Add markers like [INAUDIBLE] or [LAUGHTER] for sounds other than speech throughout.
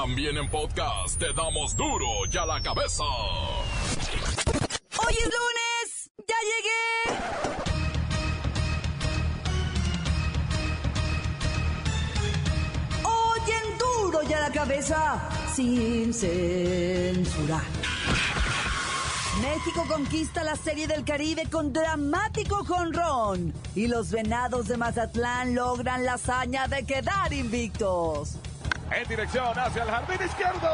También en podcast te damos duro y a la cabeza. Hoy es lunes, ya llegué. Hoy en duro y a la cabeza, sin censura. México conquista la Serie del Caribe con dramático jonrón y los venados de Mazatlán logran la hazaña de quedar invictos. En dirección hacia el jardín izquierdo,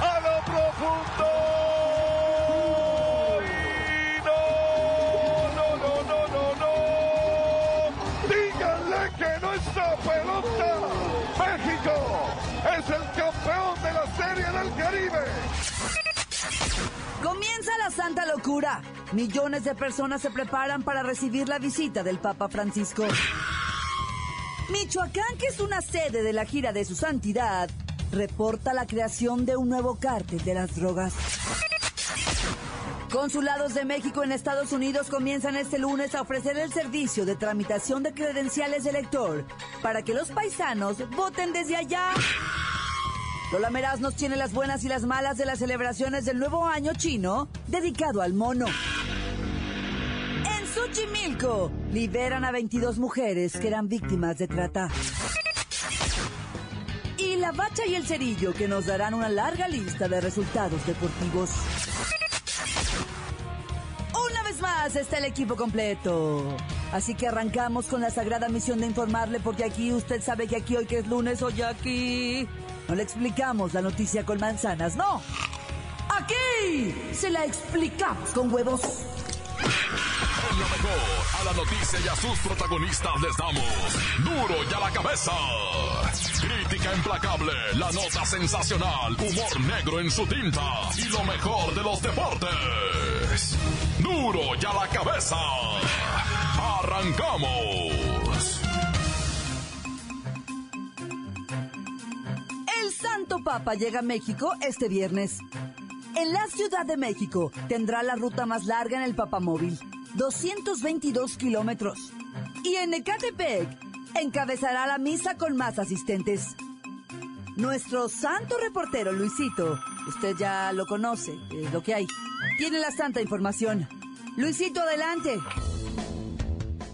a lo profundo. No, no, no, no, no. Díganle que no pelota. México es el campeón de la Serie del Caribe. Comienza la santa locura. Millones de personas se preparan para recibir la visita del Papa Francisco. Michoacán, que es una sede de la gira de su santidad, reporta la creación de un nuevo cártel de las drogas. Consulados de México en Estados Unidos comienzan este lunes a ofrecer el servicio de tramitación de credenciales de elector para que los paisanos voten desde allá. Lola Meraz nos tiene las buenas y las malas de las celebraciones del nuevo año chino dedicado al mono. Xochimilco liberan a 22 mujeres que eran víctimas de trata. Y la bacha y el cerillo que nos darán una larga lista de resultados deportivos. Una vez más está el equipo completo. Así que arrancamos con la sagrada misión de informarle porque aquí usted sabe que aquí hoy que es lunes, hoy aquí no le explicamos la noticia con manzanas, no. Aquí se la explicamos con huevos. Lo mejor, a la noticia y a sus protagonistas les damos duro y a la cabeza. Crítica implacable, la nota sensacional, humor negro en su tinta y lo mejor de los deportes. Duro y a la cabeza. Arrancamos. El Santo Papa llega a México este viernes. En la Ciudad de México tendrá la ruta más larga en el Papamóvil, 222 kilómetros. Y en Ecatepec encabezará la misa con más asistentes. Nuestro santo reportero Luisito, usted ya lo conoce, es lo que hay, tiene la santa información. Luisito, adelante.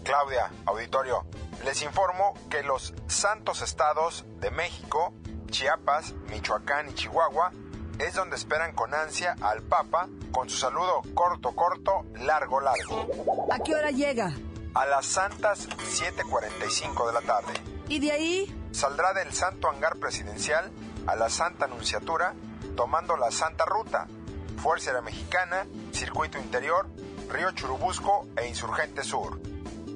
Claudia, auditorio, les informo que los santos estados de México, Chiapas, Michoacán y Chihuahua es donde esperan con ansia al Papa con su saludo corto, corto, largo, largo. ¿A qué hora llega? A las santas 7.45 de la tarde. ¿Y de ahí? Saldrá del Santo Hangar Presidencial a la Santa Anunciatura tomando la Santa Ruta, Fuerza Aérea Mexicana, Circuito Interior, Río Churubusco e Insurgente Sur.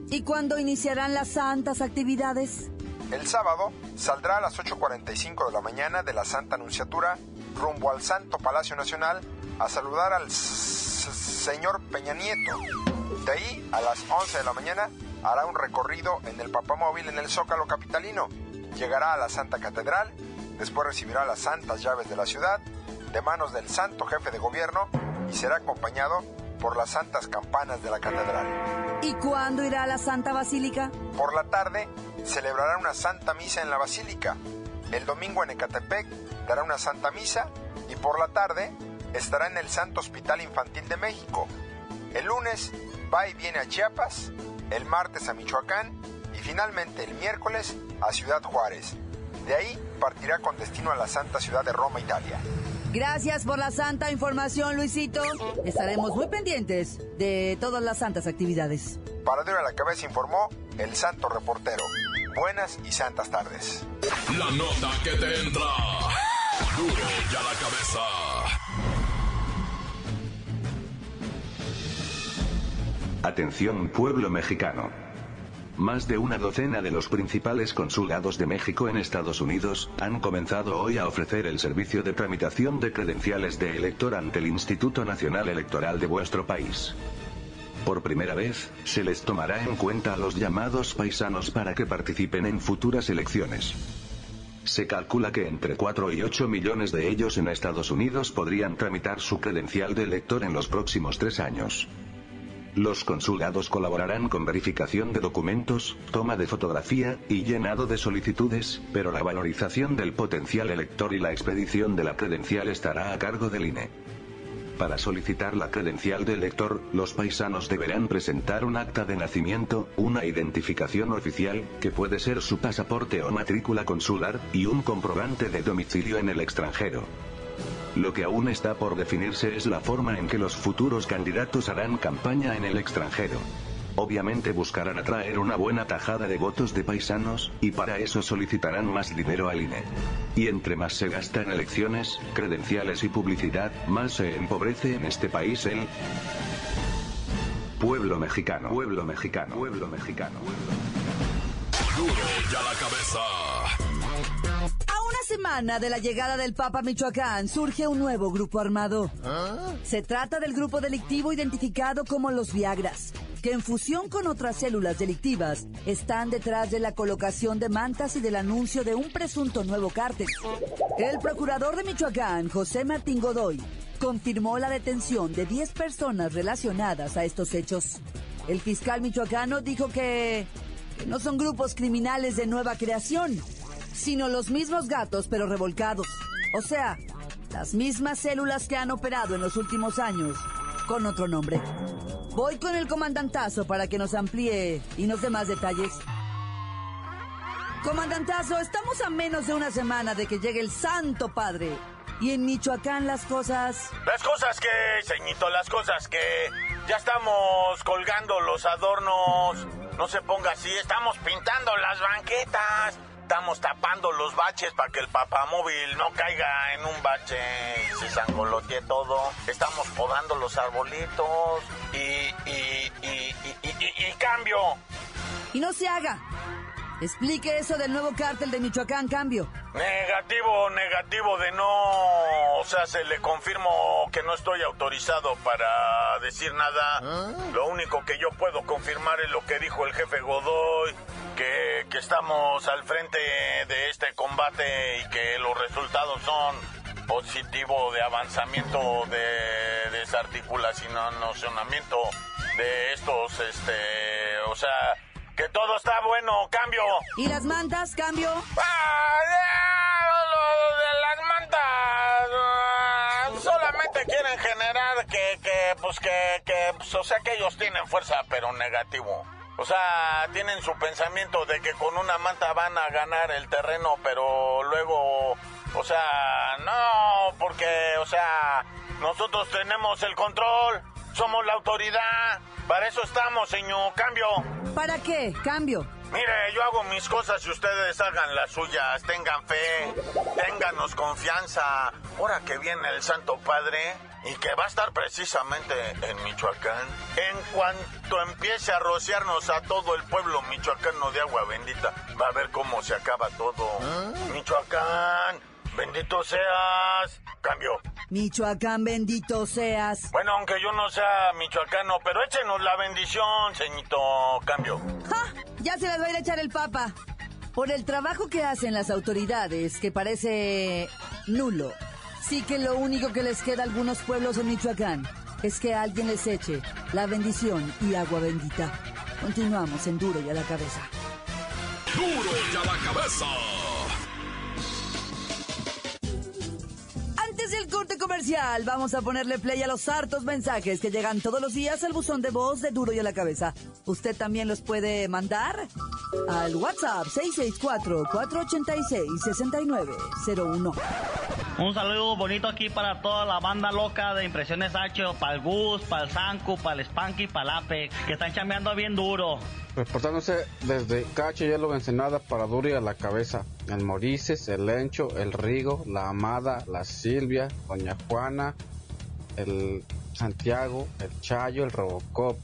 ¿Y cuándo iniciarán las santas actividades? El sábado saldrá a las 8.45 de la mañana de la Santa Anunciatura rumbo al Santo Palacio Nacional a saludar al señor Peña Nieto. De ahí, a las 11 de la mañana, hará un recorrido en el Papamóvil en el Zócalo Capitalino. Llegará a la Santa Catedral, después recibirá las santas llaves de la ciudad de manos del Santo Jefe de Gobierno y será acompañado por las santas campanas de la catedral. ¿Y cuándo irá a la Santa Basílica? Por la tarde celebrará una santa misa en la basílica. El domingo en Ecatepec dará una santa misa y por la tarde estará en el Santo Hospital Infantil de México. El lunes va y viene a Chiapas, el martes a Michoacán y finalmente el miércoles a Ciudad Juárez. De ahí partirá con destino a la santa ciudad de Roma, Italia. Gracias por la santa información, Luisito. Estaremos muy pendientes de todas las santas actividades. Para Duro a la Cabeza informó el Santo Reportero. Buenas y santas tardes. La nota que te entra. Duro y a la cabeza. Atención pueblo mexicano. Más de una docena de los principales consulados de México en Estados Unidos han comenzado hoy a ofrecer el servicio de tramitación de credenciales de elector ante el Instituto Nacional Electoral de vuestro país. Por primera vez, se les tomará en cuenta a los llamados paisanos para que participen en futuras elecciones. Se calcula que entre 4 y 8 millones de ellos en Estados Unidos podrían tramitar su credencial de elector en los próximos tres años. Los consulados colaborarán con verificación de documentos, toma de fotografía, y llenado de solicitudes, pero la valorización del potencial elector y la expedición de la credencial estará a cargo del INE. Para solicitar la credencial de elector, los paisanos deberán presentar un acta de nacimiento, una identificación oficial, que puede ser su pasaporte o matrícula consular, y un comprobante de domicilio en el extranjero. Lo que aún está por definirse es la forma en que los futuros candidatos harán campaña en el extranjero. Obviamente buscarán atraer una buena tajada de votos de paisanos, y para eso solicitarán más dinero al INE. Y entre más se gasta en elecciones, credenciales y publicidad, más se empobrece en este país el pueblo mexicano. Pueblo mexicano. Pueblo mexicano. Duro ya la cabeza. Una semana de la llegada del Papa a Michoacán surge un nuevo grupo armado. Se trata del grupo delictivo identificado como los Viagras, que en fusión con otras células delictivas están detrás de la colocación de mantas y del anuncio de un presunto nuevo cártel. El procurador de Michoacán, José Martín Godoy, confirmó la detención de 10 personas relacionadas a estos hechos. El fiscal michoacano dijo que no son grupos criminales de nueva creación, sino los mismos gatos pero revolcados. O sea, las mismas células que han operado en los últimos años con otro nombre. Voy con el comandantazo para que nos amplíe y nos dé más detalles. Comandantazo, estamos a menos de una semana de que llegue el Santo Padre. Y en Michoacán las cosas... Las cosas que, ceñito, las cosas que ya estamos colgando los adornos. No se ponga así, estamos pintando las banquetas. Estamos tapando los baches para que el papamóvil no caiga en un bache y se sangolotee todo. Estamos podando los arbolitos y, y, y, y, y- y- y cambio. Y no se haga. Explique eso del nuevo cártel de Michoacán, cambio. Negativo, negativo de no. O sea, se le confirmo que no estoy autorizado para decir nada. Lo único que yo puedo confirmar es lo que dijo el jefe Godoy, que, que estamos al frente de este combate y que los resultados son positivo de avanzamiento de desarticulacionamiento de estos, este, o sea, que todo está bueno, cambio. ¿Y las mantas, cambio? Ah, lo de las mantas. solamente quieren generar que, que, pues que, que, pues, o sea que ellos tienen fuerza, pero negativo. O sea, tienen su pensamiento de que con una manta van a ganar el terreno, pero luego, o sea, no, porque, o sea, nosotros tenemos el control, somos la autoridad, para eso estamos, señor, cambio. ¿Para qué? Cambio. Mire, yo hago mis cosas y ustedes hagan las suyas. Tengan fe, ténganos confianza. Ahora que viene el Santo Padre y que va a estar precisamente en Michoacán, en cuanto empiece a rociarnos a todo el pueblo michoacano de agua bendita, va a ver cómo se acaba todo. Michoacán, bendito seas. Cambio. Michoacán, bendito seas. Bueno, aunque yo no sea michoacano, pero échenos la bendición, ceñito. Cambio. ¡Ja! Ya se las va a ir a echar el Papa. Por el trabajo que hacen las autoridades, que parece nulo. Sí que lo único que les queda a algunos pueblos en Michoacán es que alguien les eche la bendición y agua bendita. Continuamos en Duro y a la cabeza. Duro ya la cabeza. Antes del corte comercial, vamos a ponerle play a los hartos mensajes que llegan todos los días al buzón de voz de Duro y a la Cabeza. Usted también los puede mandar al WhatsApp 664-486-6901. Un saludo bonito aquí para toda la banda loca de Impresiones H, para el Gus, para el Sanku, para el Spanky, para el Apex, que están chambeando bien duro. Reportándose desde Cacho Hielo Ensenada para Duro y a la cabeza. El Morices, el Lencho, el Rigo, la Amada, la Silvia, Doña Juana, el Santiago, el Chayo, el Robocop.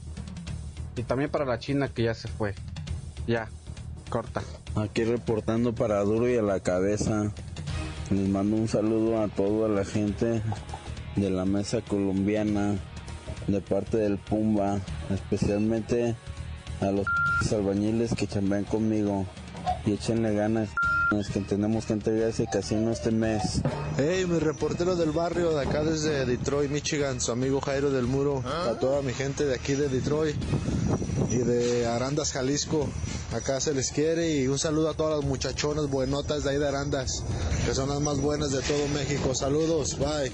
Y también para la China que ya se fue. Ya, corta. Aquí reportando para Duro y a la cabeza. Les mando un saludo a toda la gente de la mesa colombiana, de parte del Pumba, especialmente a los albañiles que chambean conmigo y échenle ganas. Es que tenemos que entregar ese casino este mes. Hey, mi reportero del barrio de acá desde Detroit, Michigan, su amigo Jairo del Muro, a toda mi gente de aquí de Detroit y de Arandas, Jalisco. Acá se les quiere y un saludo a todas las muchachonas buenotas de ahí de Arandas, que son las más buenas de todo México. Saludos, bye.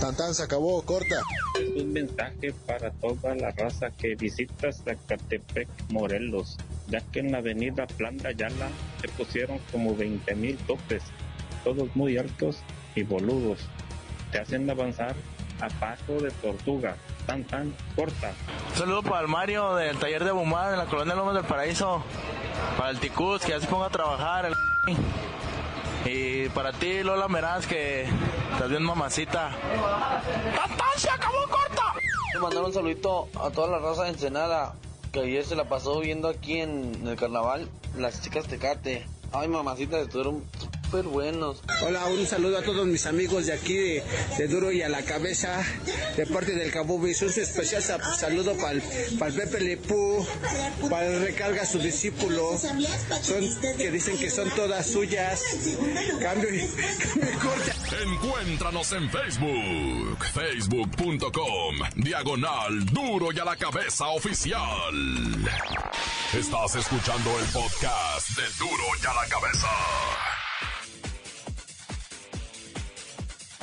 Tan se acabó, corta. Es un mensaje para toda la raza que visita Zacatepec, Morelos, ya que en la avenida Plan de Ayala se pusieron como 20 mil topes, todos muy altos y boludos. Te hacen avanzar a paso de tortuga, tan tan corta. saludo para el Mario del taller de Bumar en la colonia Lomas del Paraíso, para el Ticuz que ya se ponga a trabajar, el [LAUGHS] y para ti Lola Meraz que estás bien mamacita. ¡Tan se acabó corta! Quiero mandar un saludito a toda la raza de Ensenada que ayer se la pasó viendo aquí en el carnaval las chicas Tecate. Ay, mamacita, estuvieron súper buenos. Hola, un saludo a todos mis amigos de aquí de, Duro y a la Cabeza, de parte del Cabo Un especial saludo para el, Pepe Lepú, para el Recarga su discípulo, son, que dicen que son todas suyas. Cambio y, [LAUGHS] Encuéntranos en Facebook, facebook.com, diagonal Duro y a la Cabeza Oficial. Estás escuchando el podcast de Duro y a la Cabeza.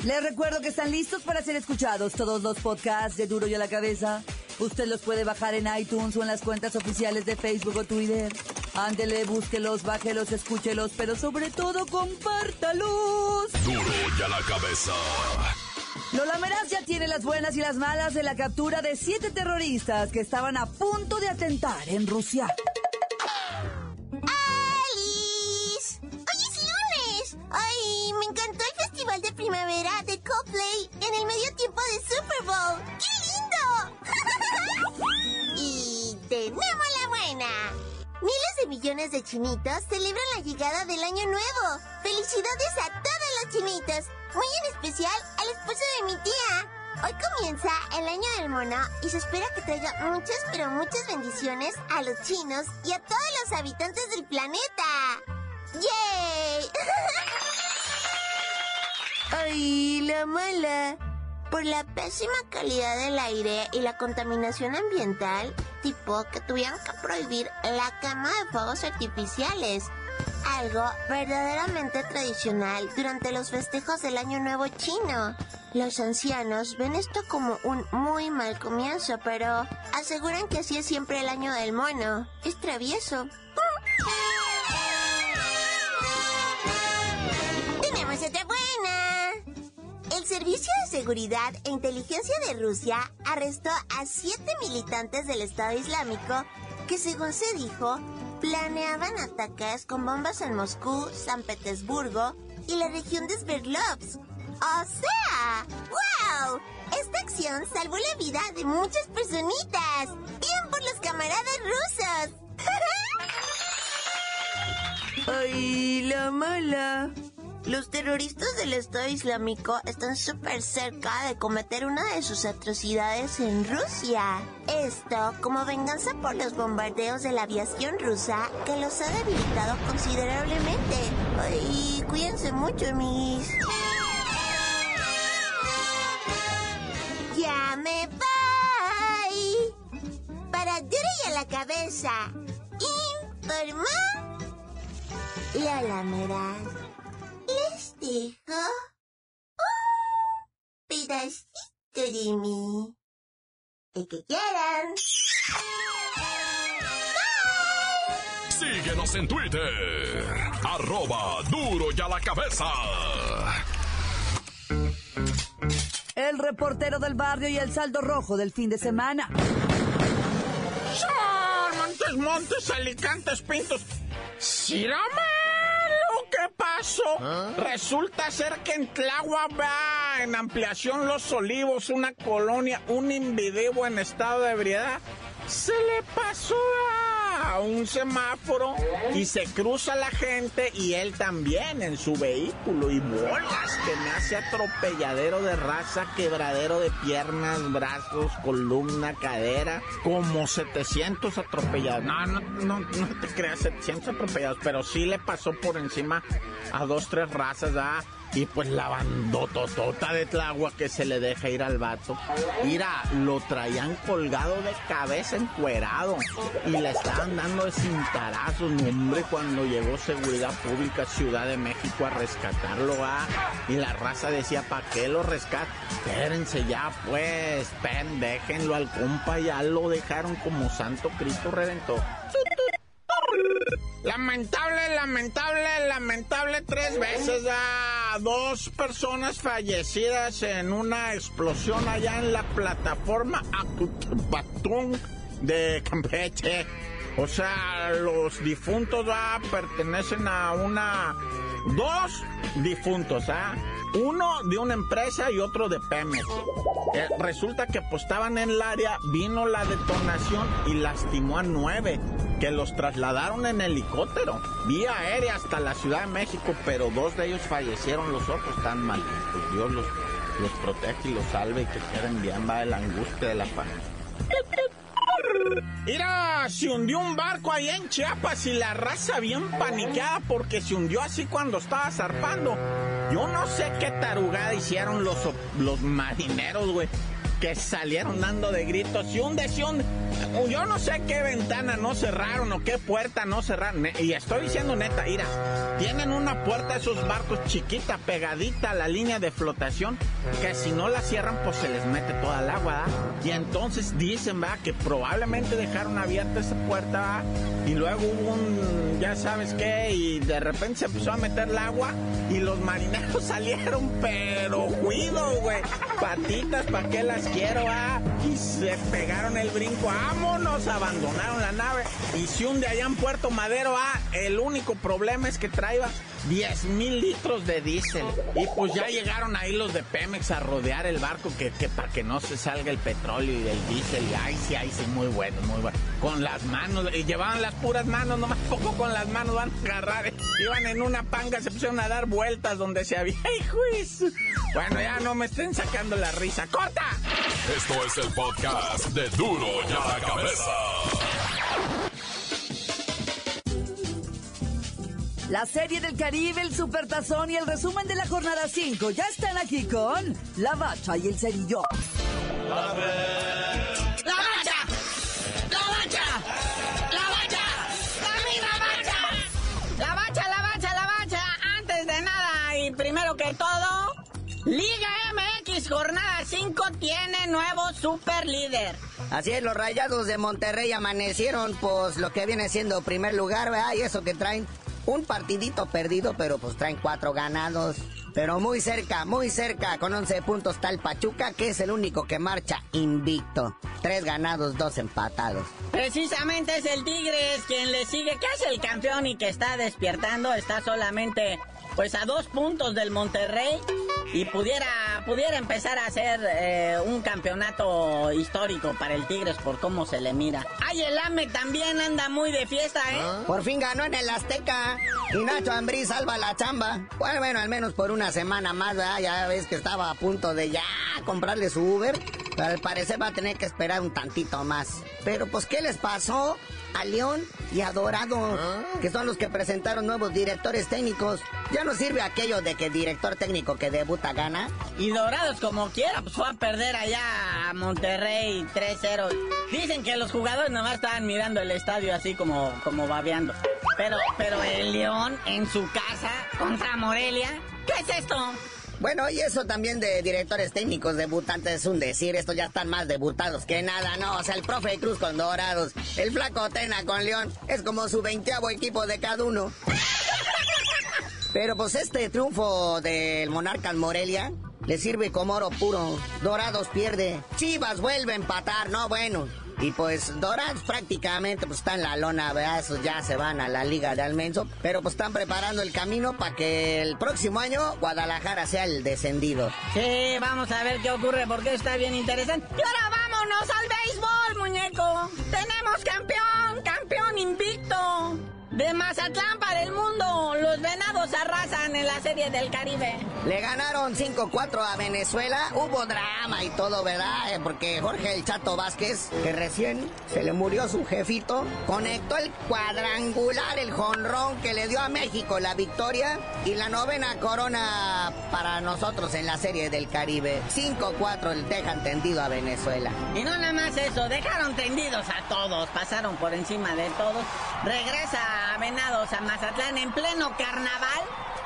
Les recuerdo que están listos para ser escuchados todos los podcasts de Duro y a la Cabeza. Usted los puede bajar en iTunes o en las cuentas oficiales de Facebook o Twitter. Ándele, búsquelos, bájelos, escúchelos, pero sobre todo compártalos. Duro y a la Cabeza. Lola Meraz ya tiene las buenas y las malas de la captura de siete terroristas que estaban a punto de atentar en Rusia. Tiempo de Super Bowl. ¡Qué lindo! [LAUGHS] y tenemos la buena. Miles de millones de chinitos celebran la llegada del año nuevo. Felicidades a todos los chinitos, muy en especial al esposo de mi tía. Hoy comienza el año del mono y se espera que traiga muchas, pero muchas bendiciones a los chinos y a todos los habitantes del planeta. ¡Yay! [LAUGHS] Ay, la mala. Por la pésima calidad del aire y la contaminación ambiental, tipo que tuvieron que prohibir la quema de fuegos artificiales. Algo verdaderamente tradicional durante los festejos del Año Nuevo chino. Los ancianos ven esto como un muy mal comienzo, pero aseguran que así es siempre el año del mono. Es travieso. Tenemos otra buena. El Servicio Seguridad e Inteligencia de Rusia arrestó a siete militantes del Estado Islámico que, según se dijo, planeaban ataques con bombas en Moscú, San Petersburgo y la región de Sverdlovsk. ¡O sea! ¡Wow! Esta acción salvó la vida de muchas personitas. ¡Bien por los camaradas rusos! [LAUGHS] ¡Ay, la mala! Los terroristas del Estado Islámico están súper cerca de cometer una de sus atrocidades en Rusia. Esto como venganza por los bombardeos de la aviación rusa que los ha debilitado considerablemente. Y cuídense mucho, mis. Ya me voy. Para duro y a la cabeza. Informó. La Meraz dejo un pedacito de mí. El que quieran. Síguenos en Twitter. Arroba duro y a la cabeza. El reportero del barrio y el saldo rojo del fin de semana. Montes, montes, alicantes, pintos. ¡Sirama! ¿Ah? Resulta ser que en Tláhuac va en ampliación Los Olivos, una colonia, un individuo en estado de ebriedad, se le pasó a a un semáforo y se cruza la gente y él también en su vehículo y bolas que me hace atropelladero de raza, quebradero de piernas, brazos, columna, cadera, como 700 atropellados. No, no, no, no te creas 700 atropellados, pero sí le pasó por encima a dos, tres razas, ¿ah? Y pues la bandototota de Tlagua que se le deja ir al vato. Mira, lo traían colgado de cabeza encuerado. Y le estaban dando de cintarazos, hombre, cuando llegó Seguridad Pública Ciudad de México a rescatarlo, ¿ah? Y la raza decía, ¿para qué lo rescata? Espérense ya, pues, pen, déjenlo al compa, ya lo dejaron como Santo Cristo Redentor. Lamentable, lamentable, lamentable tres veces dos personas fallecidas en una explosión allá en la plataforma Acutbatún de Campeche. O sea, los difuntos ah, pertenecen a una... Dos difuntos, ¿ah? Uno de una empresa y otro de Pemex. Eh, resulta que pues estaban en el área, vino la detonación y lastimó a nueve, que los trasladaron en helicóptero, vía aérea hasta la Ciudad de México, pero dos de ellos fallecieron, los otros están mal. Pues Dios los, protege y los salve y que queden bien, va la angustia de la familia. Mira, se hundió un barco ahí en Chiapas y la raza bien paniqueada porque se hundió así cuando estaba zarpando. Yo no sé qué tarugada hicieron los, los marineros, güey que salieron dando de gritos. Y un hunde. Yo no sé qué ventana no cerraron o qué puerta no cerraron. Y estoy diciendo neta, mira, tienen una puerta esos barcos chiquita, pegadita a la línea de flotación, que si no la cierran, pues se les mete toda el agua. Y entonces dicen, va, que probablemente dejaron abierta esa puerta, ¿va? y luego hubo un, ya sabes qué, y de repente se empezó a meter el agua y los marineros [LAUGHS] salieron, pero cuido, güey. Patitas, ¿para qué las quiero, ah? Y se pegaron el brinco, vámonos, abandonaron la nave. Y si un de allá en Puerto Madero, ah, el único problema es que traía 10 mil litros de diésel. Y pues ya llegaron ahí los de Pemex a rodear el barco que, para que no se salga el petróleo y el diésel. Y ay, sí, ay, sí, muy bueno, muy bueno. Con las manos, y llevaban las puras manos, nomás [LAUGHS] poco con las manos van a agarrar. Iban en una panga, se pusieron a dar vueltas donde se había. [LAUGHS] ¡Ay, juiz! Bueno, ya no me estén sacando la risa. ¡Corta! Esto es el podcast de Duro y a la cabeza. La serie del Caribe, el Supertazón y el resumen de la jornada 5 ya están aquí con La Bacha y el Cerillo. ¡La bacha! ¡La bacha! ¡La bacha! ¡La misma bacha! La bacha, la bacha, la bacha. Antes de nada y primero que todo, Liga Jornada 5 tiene nuevo super líder. Así es, los rayados de Monterrey amanecieron, pues lo que viene siendo primer lugar, ¿verdad? Y eso que traen un partidito perdido, pero pues traen cuatro ganados. Pero muy cerca, muy cerca, con 11 puntos está el Pachuca, que es el único que marcha invicto. Tres ganados, dos empatados. Precisamente es el Tigres quien le sigue, que es el campeón y que está despiertando, está solamente pues a dos puntos del Monterrey y pudiera, pudiera empezar a hacer eh, un campeonato histórico para el Tigres por cómo se le mira. Ay, el AME también anda muy de fiesta, ¿eh? Por fin ganó en el Azteca y Nacho Ambrí salva la chamba. Bueno, bueno, al menos por una semana más, ¿verdad? Ya ves que estaba a punto de ya comprarle su Uber. Pero al parecer va a tener que esperar un tantito más. Pero pues, ¿qué les pasó? a León y a Dorado, que son los que presentaron nuevos directores técnicos. Ya no sirve aquello de que director técnico que debuta gana. Y Dorados como quiera, pues fue a perder allá a Monterrey 3-0. Dicen que los jugadores nomás estaban mirando el estadio así como, como babeando. Pero, pero el León en su casa contra Morelia, ¿qué es esto? Bueno, y eso también de directores técnicos debutantes es un decir, estos ya están más debutados que nada, ¿no? O sea, el profe Cruz con Dorados, el flaco Tena con León, es como su veinteavo equipo de cada uno. [LAUGHS] Pero pues este triunfo del Monarca en Morelia le sirve como oro puro. Dorados pierde, Chivas vuelve a empatar, no bueno. Y pues Dorados prácticamente pues está en la lona, ¿verdad? Ya se van a la Liga de Almenso. Pero pues están preparando el camino para que el próximo año Guadalajara sea el descendido. Sí, vamos a ver qué ocurre porque está bien interesante. Y ahora vámonos al béisbol, muñeco. Tenemos campeón, campeón De Mazatlán para el mundo, los venados arrasan en la serie del Caribe. Le ganaron 5-4 a Venezuela. Hubo drama y todo, ¿verdad? Eh, porque Jorge el Chato Vázquez, que recién se le murió su jefito, conectó el cuadrangular, el jonrón que le dio a México la victoria y la novena corona para nosotros en la serie del Caribe. 5-4 dejan tendido a Venezuela. Y no nada más eso, dejaron tendidos a todos, pasaron por encima de todos. Regresa a Venados a Mazatlán en pleno carnaval.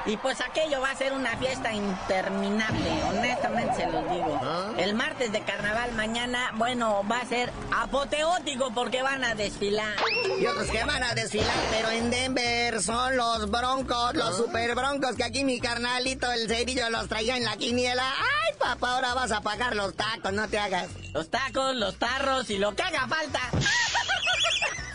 Y pues aquello va a ser una fiesta interminable, honestamente se los digo. El martes de carnaval mañana, bueno, va a ser apoteótico porque van a desfilar. Y otros que van a desfilar, pero en Denver son los broncos, los super broncos que aquí mi carnalito, el cerillo, los traía en la quiniela. ¡Ay, papá, ahora vas a pagar los tacos, no te hagas! Los tacos, los tarros y lo que haga falta. [LAUGHS]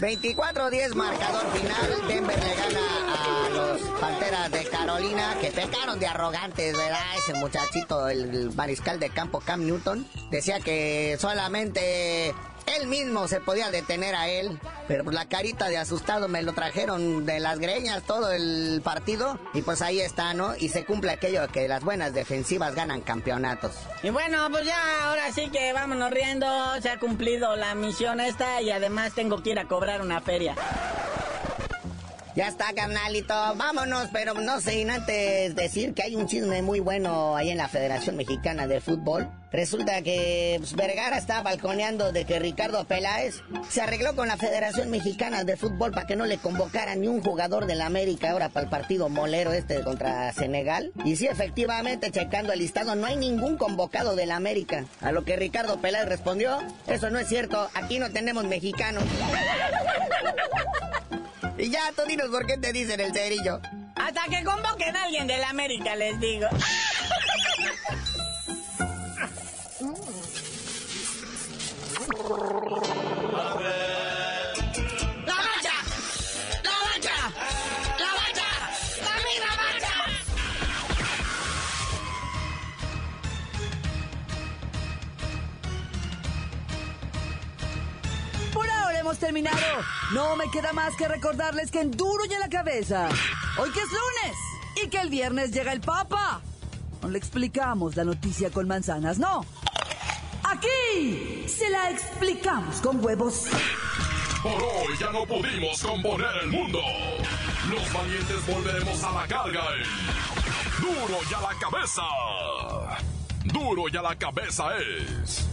24-10 marcador final. Denver le gana a los Panteras de Carolina que pecaron de arrogantes, ¿verdad? Ese muchachito, el mariscal de campo Cam Newton, decía que solamente él mismo se podía detener a él, pero pues la carita de asustado me lo trajeron de las greñas todo el partido y pues ahí está, ¿no? Y se cumple aquello que las buenas defensivas ganan campeonatos. Y bueno, pues ya ahora sí que vámonos riendo, se ha cumplido la misión esta y además tengo que ir a cobrar una feria. Ya está, carnalito. Vámonos, pero no sin antes decir que hay un chisme muy bueno ahí en la Federación Mexicana de Fútbol. Resulta que pues, Vergara está balconeando de que Ricardo Peláez se arregló con la Federación Mexicana de Fútbol para que no le convocara ni un jugador de la América ahora para el partido molero este contra Senegal. Y sí, efectivamente, checando el listado, no hay ningún convocado de la América. A lo que Ricardo Peláez respondió, eso no es cierto, aquí no tenemos mexicanos. Y ya, tú dinos por qué te dicen el cerillo. Hasta que convoquen a alguien de la América, les digo. [LAUGHS] No me queda más que recordarles que en duro y la cabeza. Hoy que es lunes y que el viernes llega el Papa. No le explicamos la noticia con manzanas, no. Aquí se la explicamos con huevos. Por hoy ya no pudimos componer el mundo. Los valientes volveremos a la carga. en Duro y a la cabeza. Duro y a la cabeza es.